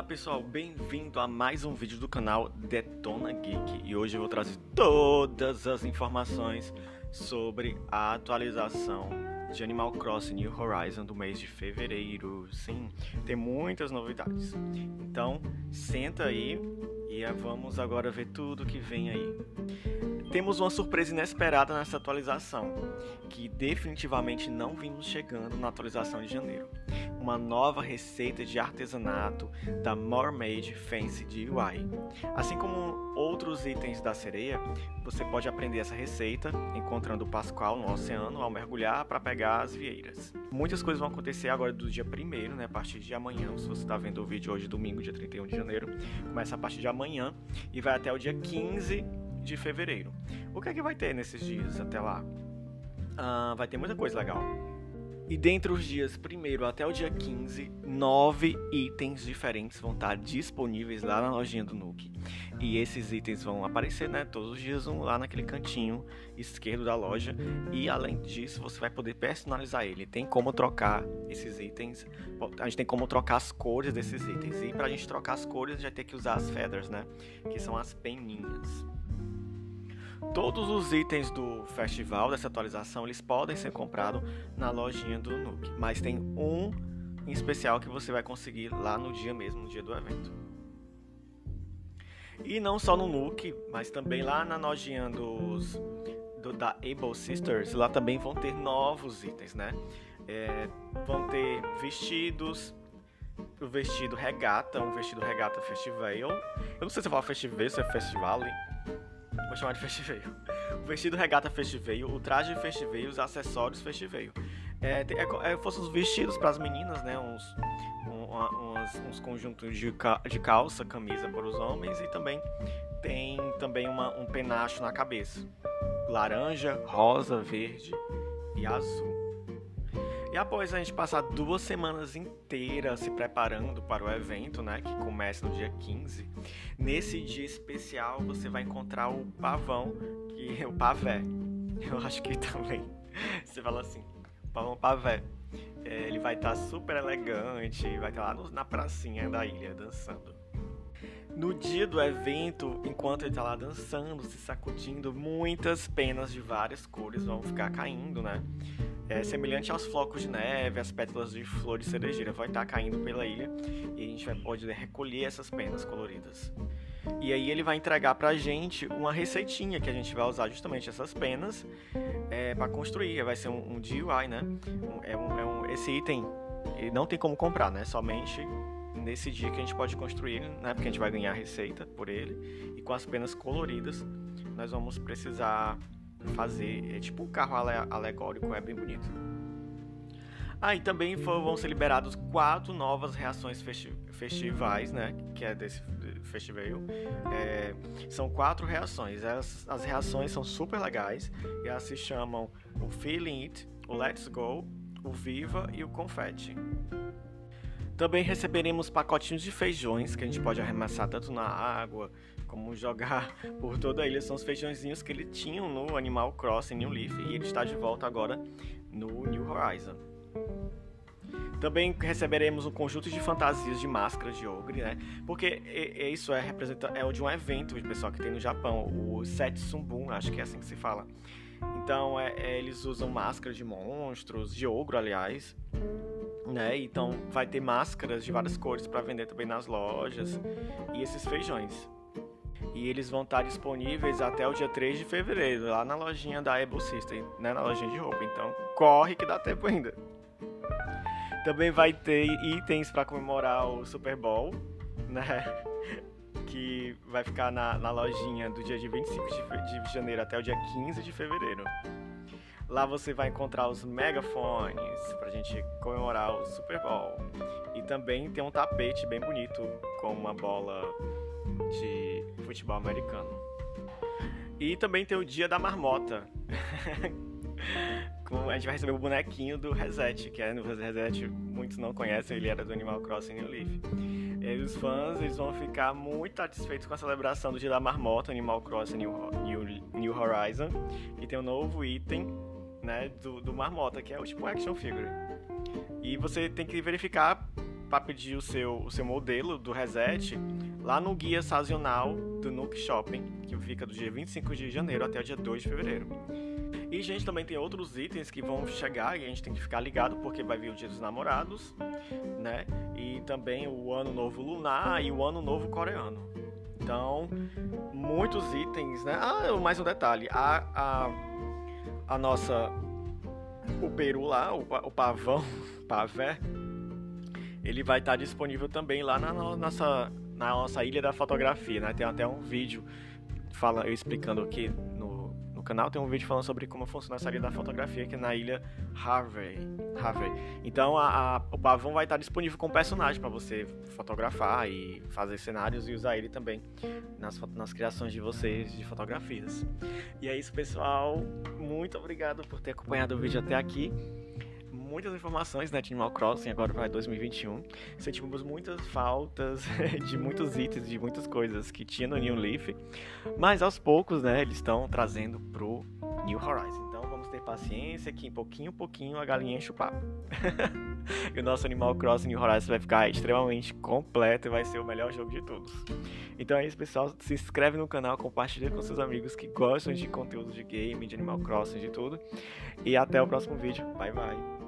Olá pessoal, bem-vindo a mais um vídeo do canal Detona Geek e hoje eu vou trazer todas as informações sobre a atualização de Animal Crossing New Horizon do mês de fevereiro. Sim, tem muitas novidades. Então, senta aí e vamos agora ver tudo que vem aí. Temos uma surpresa inesperada nessa atualização, que definitivamente não vimos chegando na atualização de janeiro. Uma nova receita de artesanato da Mermaid Fancy DIY. Assim como outros itens da sereia, você pode aprender essa receita encontrando o Pascoal no oceano ao mergulhar para pegar as vieiras. Muitas coisas vão acontecer agora do dia 1 né, a partir de amanhã, se você está vendo o vídeo hoje, domingo, dia 31 de janeiro, começa a partir de amanhã e vai até o dia 15 de fevereiro. O que é que vai ter nesses dias até lá? Ah, vai ter muita coisa legal. E dentre os dias 1 até o dia 15, nove itens diferentes vão estar disponíveis lá na lojinha do Nuke. E esses itens vão aparecer, né, todos os dias um lá naquele cantinho esquerdo da loja. E além disso, você vai poder personalizar ele. Tem como trocar esses itens. A gente tem como trocar as cores desses itens. E para a gente trocar as cores, a gente vai ter que usar as feathers, né, que são as peninhas. Todos os itens do festival, dessa atualização, eles podem ser comprados na lojinha do Nuke, mas tem um em especial que você vai conseguir lá no dia mesmo, no dia do evento. E não só no Nuke, mas também lá na lojinha dos, do, da Able Sisters, lá também vão ter novos itens, né? É, vão ter vestidos, o vestido regata, um vestido regata festival. Eu não sei se eu falo festival, se é festival, Vou chamar de festiveio. O vestido regata festiveio, o traje festiveio, os acessórios festiveio. É, é, é, fossem os vestidos para as meninas, né? Uns, um, uns, uns, conjuntos de, de calça, camisa para os homens e também tem também uma, um penacho na cabeça. Laranja, rosa, verde e azul. E após a gente passar duas semanas inteiras se preparando para o evento, né, que começa no dia 15, nesse dia especial você vai encontrar o pavão, que é o pavé. Eu acho que também você fala assim, pavão pavé. É, ele vai estar tá super elegante, vai estar tá lá no, na pracinha da ilha dançando. No dia do evento, enquanto ele está lá dançando, se sacudindo, muitas penas de várias cores vão ficar caindo, né? É, semelhante aos flocos de neve, as pétalas de flor de cerejeira, vai estar caindo pela ilha e a gente vai poder recolher essas penas coloridas. E aí ele vai entregar pra gente uma receitinha que a gente vai usar justamente essas penas é, para construir. Vai ser um, um DIY, né? É um, é um, esse item não tem como comprar, né? Somente nesse dia que a gente pode construir, né? Porque a gente vai ganhar a receita por ele e com as penas coloridas nós vamos precisar fazer. É tipo um carro alegórico, é bem bonito. Ah, e também vão ser liberados quatro novas reações festi festivais, né? Que é desse festival. É, são quatro reações. As, as reações são super legais e elas se chamam o Feeling It, o Let's Go, o Viva e o Confetti. Também receberemos pacotinhos de feijões que a gente pode arremessar tanto na água como jogar por toda a ilha. São os feijõezinhos que ele tinha no Animal Crossing New Leaf e ele está de volta agora no New Horizon. Também receberemos um conjunto de fantasias de máscaras de ogre, né? Porque isso é representa é de um evento pessoal que tem no Japão, o Setsumbun, acho que é assim que se fala. Então é, é, eles usam máscaras de monstros, de ogro, aliás, né? Então vai ter máscaras de várias cores para vender também nas lojas e esses feijões. E eles vão estar disponíveis até o dia 3 de fevereiro, lá na lojinha da Able System, né? na lojinha de roupa. Então corre que dá tempo ainda. Também vai ter itens para comemorar o Super Bowl, né? Que vai ficar na, na lojinha do dia de 25 de, de janeiro até o dia 15 de fevereiro. Lá você vai encontrar os megafones pra gente comemorar o Super Bowl. E também tem um tapete bem bonito com uma bola de futebol americano. E também tem o Dia da Marmota. a gente vai receber o bonequinho do Reset, que é no Reset, muitos não conhecem, ele era do Animal Crossing New Leaf. E os fãs eles vão ficar muito satisfeitos com a celebração do Dia da Marmota, Animal Crossing New, New, New Horizon, e tem um novo item né, do, do Marmota, que é o tipo action figure. E você tem que verificar para pedir o seu, o seu modelo do reset lá no guia sazonal do Nook Shopping, que fica do dia 25 de janeiro até o dia 2 de fevereiro. E, gente, também tem outros itens que vão chegar e a gente tem que ficar ligado porque vai vir o Dia dos Namorados, né? E também o Ano Novo Lunar e o Ano Novo Coreano. Então, muitos itens, né? Ah, mais um detalhe. A, a, a nossa... O peru lá, o, o pavão, pavé, ele vai estar disponível também lá na nossa, na nossa ilha da fotografia, né? Tem até um vídeo fala, eu explicando aqui no, canal, tem um vídeo falando sobre como funciona essa ilha da fotografia aqui na ilha Harvey. Harvey. Então a, a, o pavão vai estar disponível com personagem para você fotografar e fazer cenários e usar ele também nas, nas criações de vocês de fotografias. E é isso, pessoal. Muito obrigado por ter acompanhado o vídeo até aqui muitas informações né, de Animal Crossing agora para 2021. Sentimos muitas faltas de muitos itens, de muitas coisas que tinha no New Leaf, mas aos poucos, né, eles estão trazendo pro New Horizons. Então vamos ter paciência que em pouquinho, pouquinho a galinha enche o papo. e o nosso Animal Crossing New Horizons vai ficar extremamente completo e vai ser o melhor jogo de todos. Então é isso, pessoal. Se inscreve no canal, compartilha com seus amigos que gostam de conteúdo de game, de Animal Crossing, de tudo. E até o próximo vídeo. Bye, bye.